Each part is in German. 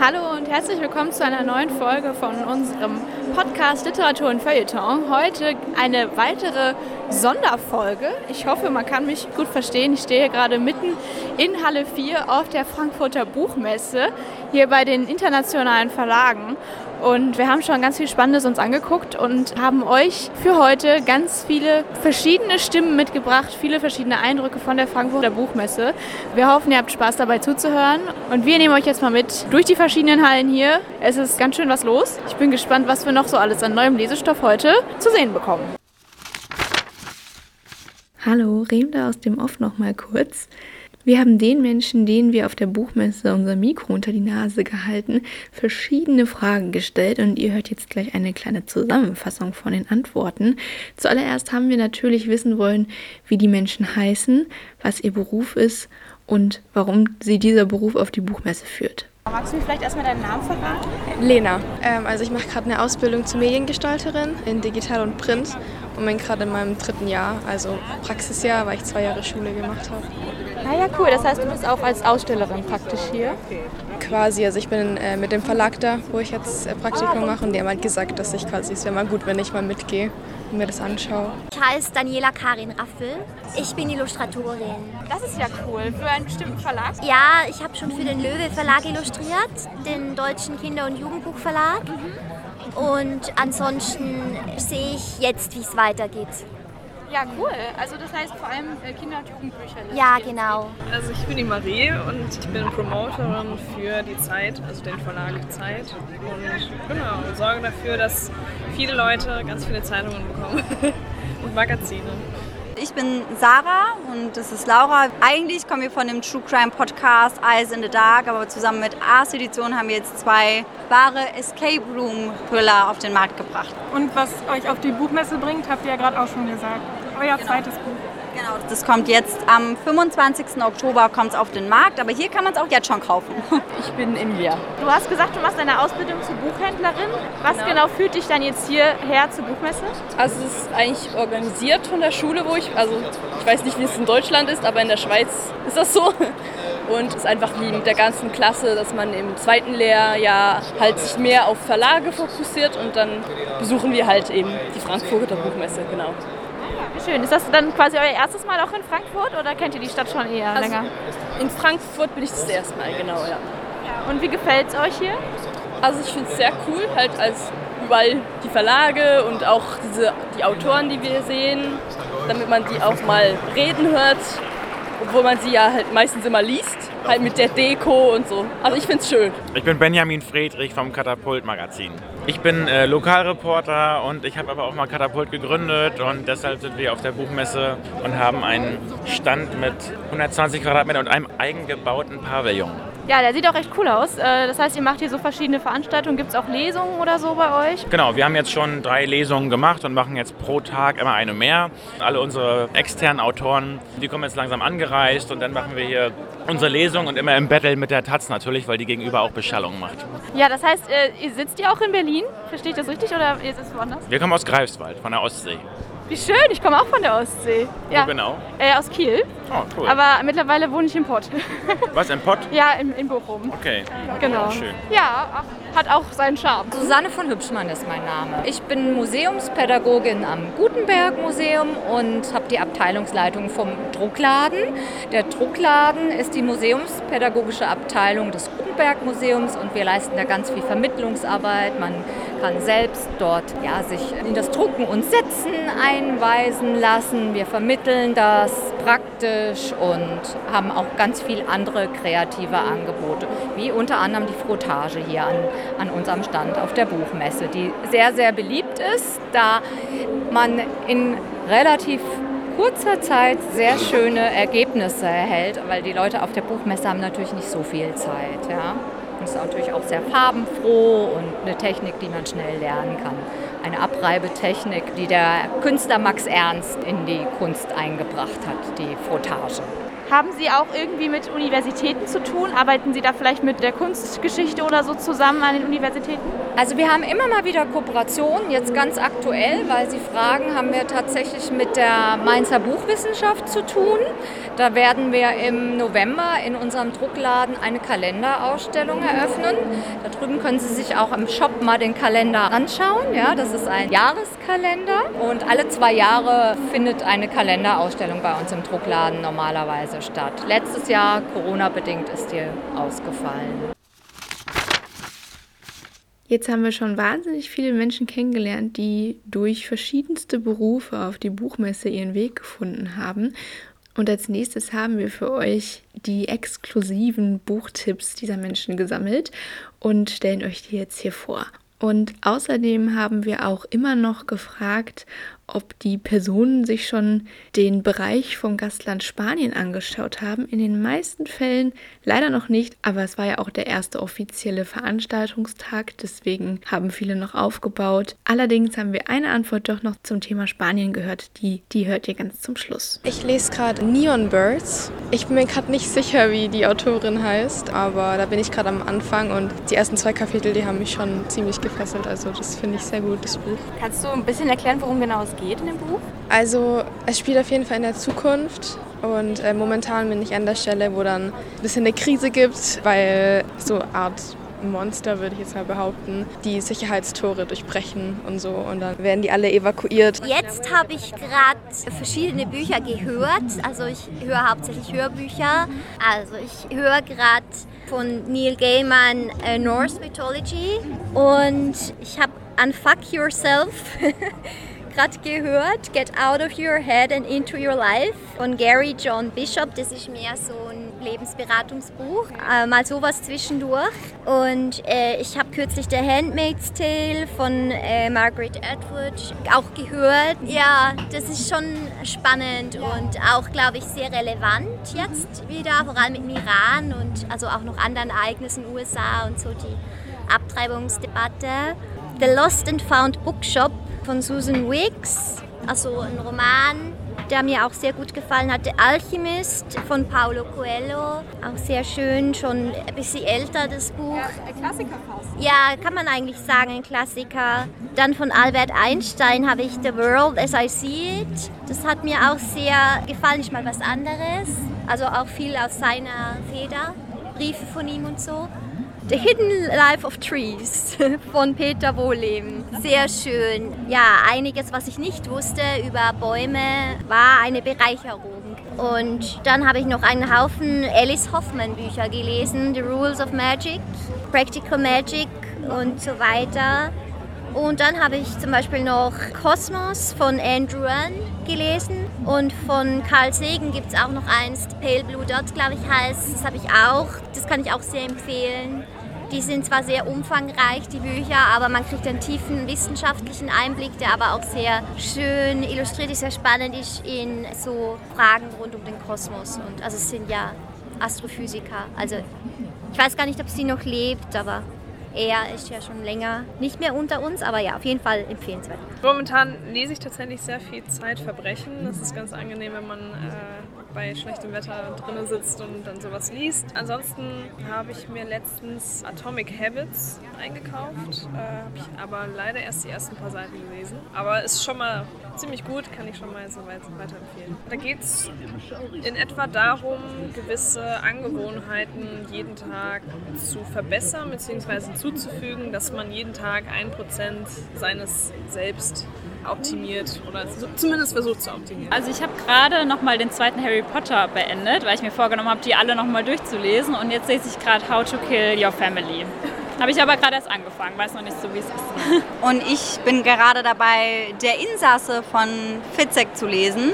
Hallo und herzlich willkommen zu einer neuen Folge von unserem Podcast Literatur und Feuilleton. Heute eine weitere Sonderfolge. Ich hoffe, man kann mich gut verstehen. Ich stehe gerade mitten in Halle 4 auf der Frankfurter Buchmesse, hier bei den internationalen Verlagen. Und wir haben schon ganz viel Spannendes uns angeguckt und haben euch für heute ganz viele verschiedene Stimmen mitgebracht, viele verschiedene Eindrücke von der Frankfurter Buchmesse. Wir hoffen, ihr habt Spaß dabei zuzuhören. Und wir nehmen euch jetzt mal mit durch die verschiedenen Hallen hier. Es ist ganz schön was los. Ich bin gespannt, was wir noch so alles an neuem Lesestoff heute zu sehen bekommen. Hallo, Remda aus dem Off noch mal kurz. Wir haben den Menschen, denen wir auf der Buchmesse unser Mikro unter die Nase gehalten, verschiedene Fragen gestellt und ihr hört jetzt gleich eine kleine Zusammenfassung von den Antworten. Zuallererst haben wir natürlich wissen wollen, wie die Menschen heißen, was ihr Beruf ist und warum sie dieser Beruf auf die Buchmesse führt. Magst du mir vielleicht erstmal deinen Namen verraten? Lena. Ähm, also ich mache gerade eine Ausbildung zur Mediengestalterin in Digital und Print und bin gerade in meinem dritten Jahr, also Praxisjahr, weil ich zwei Jahre Schule gemacht habe. Na ja, cool. Das heißt, du bist auch als Ausstellerin praktisch hier? Quasi. Also ich bin äh, mit dem Verlag da, wo ich jetzt äh, Praktikum mache und die haben halt gesagt, dass ich quasi, es wäre mal gut, wenn ich mal mitgehe und mir das anschaue. Ich heiße Daniela Karin Raffel. Ich bin Illustratorin. Das ist ja cool. Für einen bestimmten Verlag? Ja, ich habe schon für den Löwe Verlag illustriert, den Deutschen Kinder- und Jugendbuchverlag. Mhm. Und ansonsten sehe ich jetzt, wie es weitergeht. Ja, cool. Also das heißt vor allem äh, Kinder- und Jugendbücher. Ja, genau. Also ich bin die Marie und ich bin Promoterin für die Zeit, also den Verlag Zeit. Und genau, sorge dafür, dass viele Leute ganz viele Zeitungen bekommen und Magazine. Ich bin Sarah und das ist Laura. Eigentlich kommen wir von dem True Crime Podcast Eyes in the Dark, aber zusammen mit Ars Edition haben wir jetzt zwei wahre Escape Room Thriller auf den Markt gebracht. Und was euch auf die Buchmesse bringt, habt ihr ja gerade auch schon gesagt. Euer genau. zweites Buch. Genau, das kommt jetzt am 25. Oktober kommt auf den Markt, aber hier kann man es auch jetzt schon kaufen. Ich bin India. Du hast gesagt, du machst eine Ausbildung zur Buchhändlerin. Was genau, genau führt dich dann jetzt hierher zur Buchmesse? Also es ist eigentlich organisiert von der Schule, wo ich, also ich weiß nicht, wie es in Deutschland ist, aber in der Schweiz ist das so. Und es ist einfach wie mit der ganzen Klasse, dass man im zweiten Lehrjahr halt sich mehr auf Verlage fokussiert und dann besuchen wir halt eben die Frankfurter Buchmesse, genau. Schön. Ist das dann quasi euer erstes Mal auch in Frankfurt oder kennt ihr die Stadt schon eher also länger? In Frankfurt bin ich das erste Mal, genau, ja. ja. Und wie gefällt es euch hier? Also ich finde es sehr cool, halt als überall die Verlage und auch diese, die Autoren, die wir sehen, damit man die auch mal reden hört, obwohl man sie ja halt meistens immer liest halt mit der Deko und so. Also ich finde es schön. Ich bin Benjamin Friedrich vom Katapult Magazin. Ich bin äh, Lokalreporter und ich habe aber auch mal Katapult gegründet und deshalb sind wir auf der Buchmesse und haben einen Stand mit 120 Quadratmetern und einem eigengebauten Pavillon. Ja, der sieht auch echt cool aus. Äh, das heißt, ihr macht hier so verschiedene Veranstaltungen. Gibt es auch Lesungen oder so bei euch? Genau, wir haben jetzt schon drei Lesungen gemacht und machen jetzt pro Tag immer eine mehr. Alle unsere externen Autoren, die kommen jetzt langsam angereist und dann machen wir hier unsere Lesung und immer im Battle mit der Taz natürlich, weil die gegenüber auch Beschallung macht. Ja, das heißt, äh, ihr sitzt ihr auch in Berlin? Verstehe ich das richtig oder ist es woanders? Wir kommen aus Greifswald, von der Ostsee. Wie schön, ich komme auch von der Ostsee. Ja. Wo genau? Äh, aus Kiel. Oh, cool. Aber mittlerweile wohne ich in Pott. Was, in Pott? ja, in, in Bochum. Okay. Genau. Schön. Ja, hat auch seinen Charme. Susanne von Hübschmann ist mein Name. Ich bin Museumspädagogin am Gutenberg Museum und habe die Abteilungsleitung vom Druckladen. Der Druckladen ist die museumspädagogische Abteilung des Gutenberg Museums und wir leisten da ganz viel Vermittlungsarbeit. Man kann selbst dort ja, sich in das Drucken und Setzen einweisen lassen. Wir vermitteln das praktisch und haben auch ganz viel andere kreative Angebote, wie unter anderem die Frotage hier an, an unserem Stand auf der Buchmesse, die sehr, sehr beliebt ist, da man in relativ kurzer Zeit sehr schöne Ergebnisse erhält, weil die Leute auf der Buchmesse haben natürlich nicht so viel Zeit. Ja. Ist natürlich auch sehr farbenfroh und eine Technik, die man schnell lernen kann. Eine Abreibetechnik, die der Künstler Max Ernst in die Kunst eingebracht hat, die Frottage. Haben Sie auch irgendwie mit Universitäten zu tun? Arbeiten Sie da vielleicht mit der Kunstgeschichte oder so zusammen an den Universitäten? Also wir haben immer mal wieder Kooperationen, jetzt ganz aktuell, weil Sie fragen, haben wir tatsächlich mit der Mainzer Buchwissenschaft zu tun. Da werden wir im November in unserem Druckladen eine Kalenderausstellung eröffnen. Da drüben können Sie sich auch im Shop mal den Kalender anschauen. Ja, das ist ein Jahreskalender und alle zwei Jahre findet eine Kalenderausstellung bei uns im Druckladen normalerweise statt. Letztes Jahr, Corona-bedingt, ist die ausgefallen. Jetzt haben wir schon wahnsinnig viele Menschen kennengelernt, die durch verschiedenste Berufe auf die Buchmesse ihren Weg gefunden haben. Und als nächstes haben wir für euch die exklusiven Buchtipps dieser Menschen gesammelt und stellen euch die jetzt hier vor. Und außerdem haben wir auch immer noch gefragt, ob die Personen sich schon den Bereich vom Gastland Spanien angeschaut haben. In den meisten Fällen leider noch nicht, aber es war ja auch der erste offizielle Veranstaltungstag, deswegen haben viele noch aufgebaut. Allerdings haben wir eine Antwort doch noch zum Thema Spanien gehört, die, die hört ihr ganz zum Schluss. Ich lese gerade Neon Birds. Ich bin mir gerade nicht sicher, wie die Autorin heißt, aber da bin ich gerade am Anfang und die ersten zwei Kapitel, die haben mich schon ziemlich gefesselt. Also das finde ich sehr gut, das Buch. Kannst du ein bisschen erklären, worum genau es geht in dem Buch? Also es spielt auf jeden Fall in der Zukunft und äh, momentan bin ich an der Stelle, wo dann ein bisschen eine Krise gibt, weil so eine Art Monster, würde ich jetzt mal behaupten, die Sicherheitstore durchbrechen und so und dann werden die alle evakuiert. Jetzt habe ich gerade verschiedene Bücher gehört, also ich höre hauptsächlich Hörbücher. Also ich höre gerade von Neil Gaiman äh, Norse Mythology und ich habe Unfuck Yourself gerade gehört, Get Out of Your Head and Into Your Life von Gary John Bishop. Das ist mehr so ein Lebensberatungsbuch, äh, mal sowas zwischendurch. Und äh, ich habe kürzlich The Handmaid's Tale von äh, Margaret Atwood auch gehört. Ja, das ist schon spannend und auch, glaube ich, sehr relevant jetzt wieder, vor allem im Iran und also auch noch anderen Ereignissen in den USA und so die Abtreibungsdebatte. The Lost and Found Bookshop von Susan Wicks, also ein Roman, der mir auch sehr gut gefallen hat. The Alchemist von Paulo Coelho, auch sehr schön, schon ein bisschen älter das Buch. Ja, ein Klassiker fast. Ja, kann man eigentlich sagen, ein Klassiker. Dann von Albert Einstein habe ich The World as I See It. Das hat mir auch sehr gefallen, nicht mal was anderes. Also auch viel aus seiner Feder, Briefe von ihm und so. The Hidden Life of Trees von Peter Wohleben. Sehr schön. Ja, einiges, was ich nicht wusste über Bäume, war eine Bereicherung. Und dann habe ich noch einen Haufen Alice Hoffman Bücher gelesen. The Rules of Magic, Practical Magic und so weiter. Und dann habe ich zum Beispiel noch Kosmos von Andrew Run gelesen. Und von Carl Sagan gibt es auch noch eins, Pale Blue Dot, glaube ich, heißt. Das habe ich auch. Das kann ich auch sehr empfehlen. Die sind zwar sehr umfangreich, die Bücher, aber man kriegt einen tiefen wissenschaftlichen Einblick, der aber auch sehr schön illustriert ist, sehr spannend ist in so Fragen rund um den Kosmos. Und also es sind ja Astrophysiker. Also ich weiß gar nicht, ob sie noch lebt, aber er ist ja schon länger nicht mehr unter uns, aber ja, auf jeden Fall empfehlenswert. Momentan lese ich tatsächlich sehr viel Zeitverbrechen. Das ist ganz angenehm, wenn man äh, bei schlechtem Wetter drinnen sitzt und dann sowas liest. Ansonsten habe ich mir letztens Atomic Habits eingekauft, äh, habe ich aber leider erst die ersten paar Seiten gelesen. Aber ist schon mal ziemlich gut, kann ich schon mal so weit weiterempfehlen. Da geht es in etwa darum, gewisse Angewohnheiten jeden Tag zu verbessern bzw. zuzufügen, dass man jeden Tag ein Prozent seines Selbst optimiert oder zumindest versucht zu optimieren. Also ich habe gerade nochmal den zweiten Harry Potter beendet, weil ich mir vorgenommen habe, die alle nochmal durchzulesen und jetzt lese ich gerade How to Kill Your Family. Habe ich aber gerade erst angefangen, weiß noch nicht so, wie es ist. Und ich bin gerade dabei, der Insasse von Fitzek zu lesen.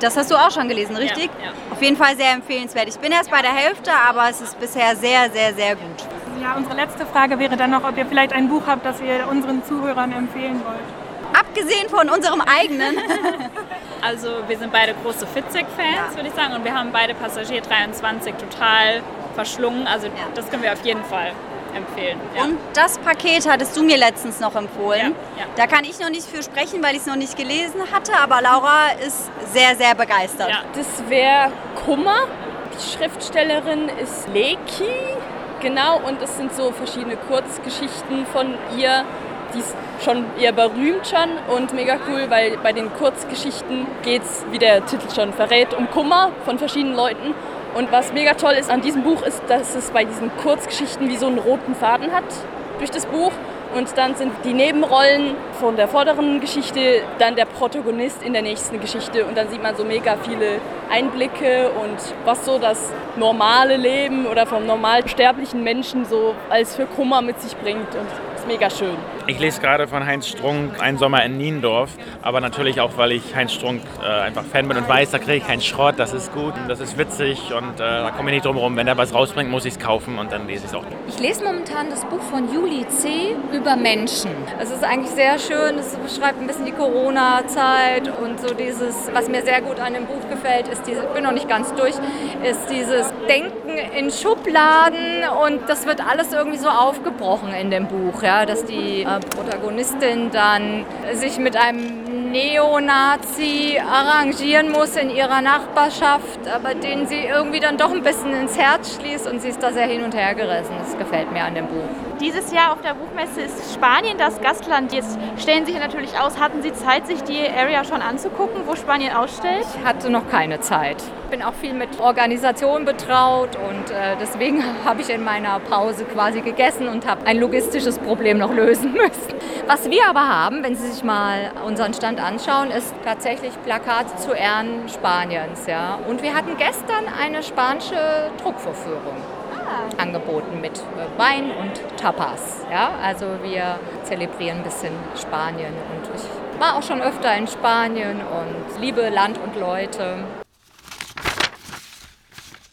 Das hast du auch schon gelesen, richtig? Ja, ja. Auf jeden Fall sehr empfehlenswert. Ich bin erst bei der Hälfte, aber es ist bisher sehr, sehr, sehr gut. Ja, unsere letzte Frage wäre dann noch, ob ihr vielleicht ein Buch habt, das ihr unseren Zuhörern empfehlen wollt. Abgesehen von unserem eigenen. Also wir sind beide große Fitzek-Fans, würde ich sagen. Und wir haben beide Passagier 23 total verschlungen. Also das können wir auf jeden Fall empfehlen. Ja. Und das Paket hattest du mir letztens noch empfohlen. Ja, ja. Da kann ich noch nicht für sprechen, weil ich es noch nicht gelesen hatte, aber Laura ist sehr, sehr begeistert. Das wäre Kummer Die Schriftstellerin ist Leki, genau, und es sind so verschiedene Kurzgeschichten von ihr. Die ist schon eher berühmt schon und mega cool, weil bei den Kurzgeschichten geht es, wie der Titel schon verrät, um Kummer von verschiedenen Leuten. Und was mega toll ist an diesem Buch ist, dass es bei diesen Kurzgeschichten wie so einen roten Faden hat durch das Buch. Und dann sind die Nebenrollen von der vorderen Geschichte dann der Protagonist in der nächsten Geschichte. Und dann sieht man so mega viele Einblicke und was so das normale Leben oder vom normal sterblichen Menschen so als für Kummer mit sich bringt. Und mega schön. Ich lese gerade von Heinz Strunk Ein Sommer in Niendorf, aber natürlich auch, weil ich Heinz Strunk äh, einfach Fan bin und weiß, da kriege ich keinen Schrott, das ist gut, das ist witzig und äh, da komme ich nicht drum herum. Wenn er was rausbringt, muss ich es kaufen und dann lese ich es auch. Ich lese momentan das Buch von Juli C. über Menschen. Es ist eigentlich sehr schön, es beschreibt ein bisschen die Corona-Zeit und so dieses, was mir sehr gut an dem Buch gefällt, ist diese, ich bin noch nicht ganz durch, ist dieses Denken in Schubladen und das wird alles irgendwie so aufgebrochen in dem Buch. Ja? Dass die äh, Protagonistin dann sich mit einem Neonazi arrangieren muss in ihrer Nachbarschaft, aber den sie irgendwie dann doch ein bisschen ins Herz schließt und sie ist da sehr hin und her gerissen. Das gefällt mir an dem Buch. Dieses Jahr auf der Buchmesse ist Spanien das Gastland. Jetzt stellen Sie hier natürlich aus. Hatten Sie Zeit, sich die Area schon anzugucken, wo Spanien ausstellt? Ich hatte noch keine Zeit. Ich bin auch viel mit Organisation betraut und äh, deswegen habe ich in meiner Pause quasi gegessen und habe ein logistisches Problem noch lösen müssen. Was wir aber haben, wenn Sie sich mal unseren Stand anschauen, ist tatsächlich Plakate zu Ehren Spaniens. Ja? Und wir hatten gestern eine spanische Druckvorführung angeboten mit äh, Wein und Tapas. Ja? Also wir zelebrieren ein bisschen Spanien und ich war auch schon öfter in Spanien und liebe Land und Leute.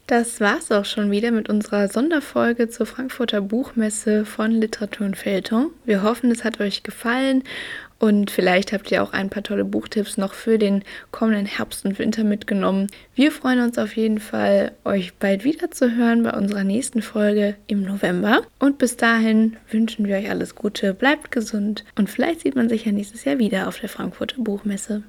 Das war's auch schon wieder mit unserer Sonderfolge zur Frankfurter Buchmesse von Literatur und Feuilleton. Wir hoffen, es hat euch gefallen und vielleicht habt ihr auch ein paar tolle Buchtipps noch für den kommenden Herbst und Winter mitgenommen. Wir freuen uns auf jeden Fall, euch bald wieder zu hören bei unserer nächsten Folge im November. Und bis dahin wünschen wir euch alles Gute, bleibt gesund und vielleicht sieht man sich ja nächstes Jahr wieder auf der Frankfurter Buchmesse.